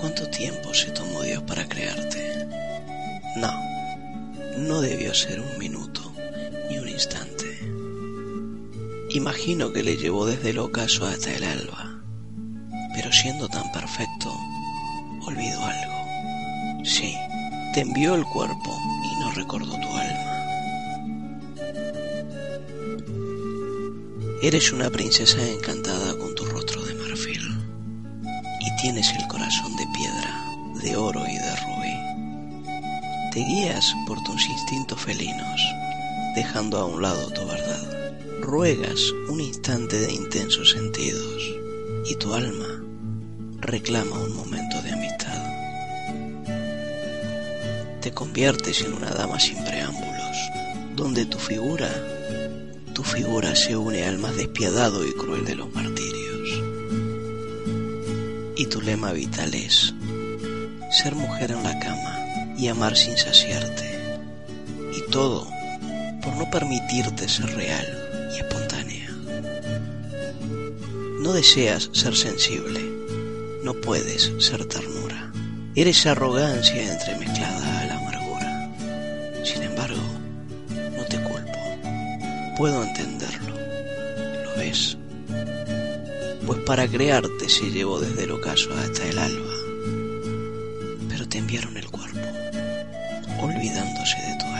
¿Cuánto tiempo se tomó Dios para crearte? No, no debió ser un minuto ni un instante. Imagino que le llevó desde el ocaso hasta el alba, pero siendo tan perfecto, olvidó algo. Sí, te envió el cuerpo y no recordó tu alma. Eres una princesa encantada con tienes el corazón de piedra, de oro y de rubí. Te guías por tus instintos felinos, dejando a un lado tu verdad. Ruegas un instante de intensos sentidos y tu alma reclama un momento de amistad. Te conviertes en una dama sin preámbulos, donde tu figura, tu figura se une al más despiadado y cruel de los martirios. Y tu lema vital es ser mujer en la cama y amar sin saciarte. Y todo por no permitirte ser real y espontánea. No deseas ser sensible, no puedes ser ternura. Eres arrogancia entremezclada a la amargura. Sin embargo, no te culpo. Puedo entenderlo. ¿Lo ves? Pues para crearte se llevó desde el ocaso hasta el alba. Pero te enviaron el cuerpo, olvidándose de tu alma.